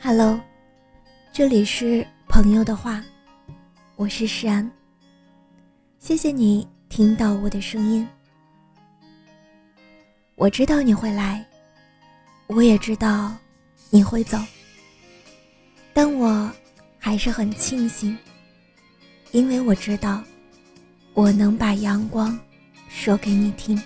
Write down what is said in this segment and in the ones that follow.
Hello，这里是朋友的话，我是诗安。谢谢你听到我的声音。我知道你会来，我也知道你会走，但我还是很庆幸，因为我知道我能把阳光说给你听。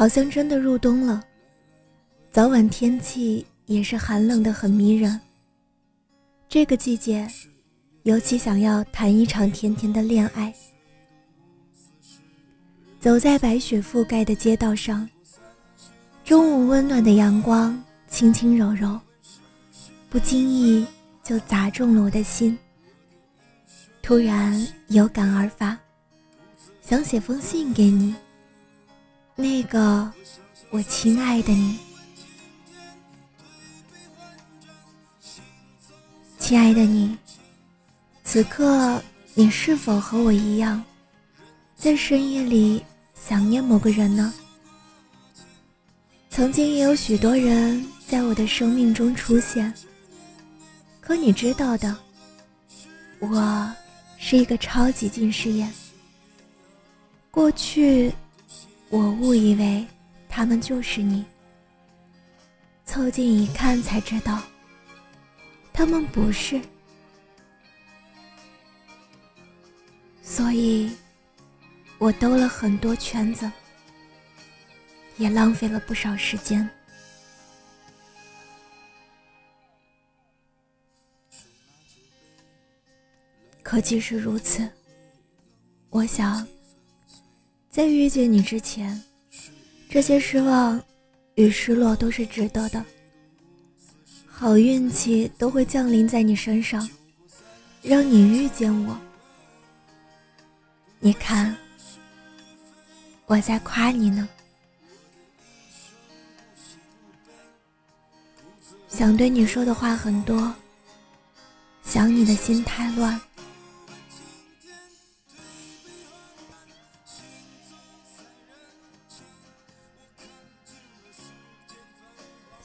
好像真的入冬了，早晚天气也是寒冷的，很迷人。这个季节，尤其想要谈一场甜甜的恋爱。走在白雪覆盖的街道上，中午温暖的阳光轻轻柔柔，不经意就砸中了我的心。突然有感而发，想写封信给你。那个，我亲爱的你，亲爱的你，此刻你是否和我一样，在深夜里想念某个人呢？曾经也有许多人在我的生命中出现，可你知道的，我是一个超级近视眼，过去。我误以为他们就是你，凑近一看才知道，他们不是。所以，我兜了很多圈子，也浪费了不少时间。可即使如此，我想。在遇见你之前，这些失望与失落都是值得的。好运气都会降临在你身上，让你遇见我。你看，我在夸你呢。想对你说的话很多，想你的心太乱。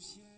无限。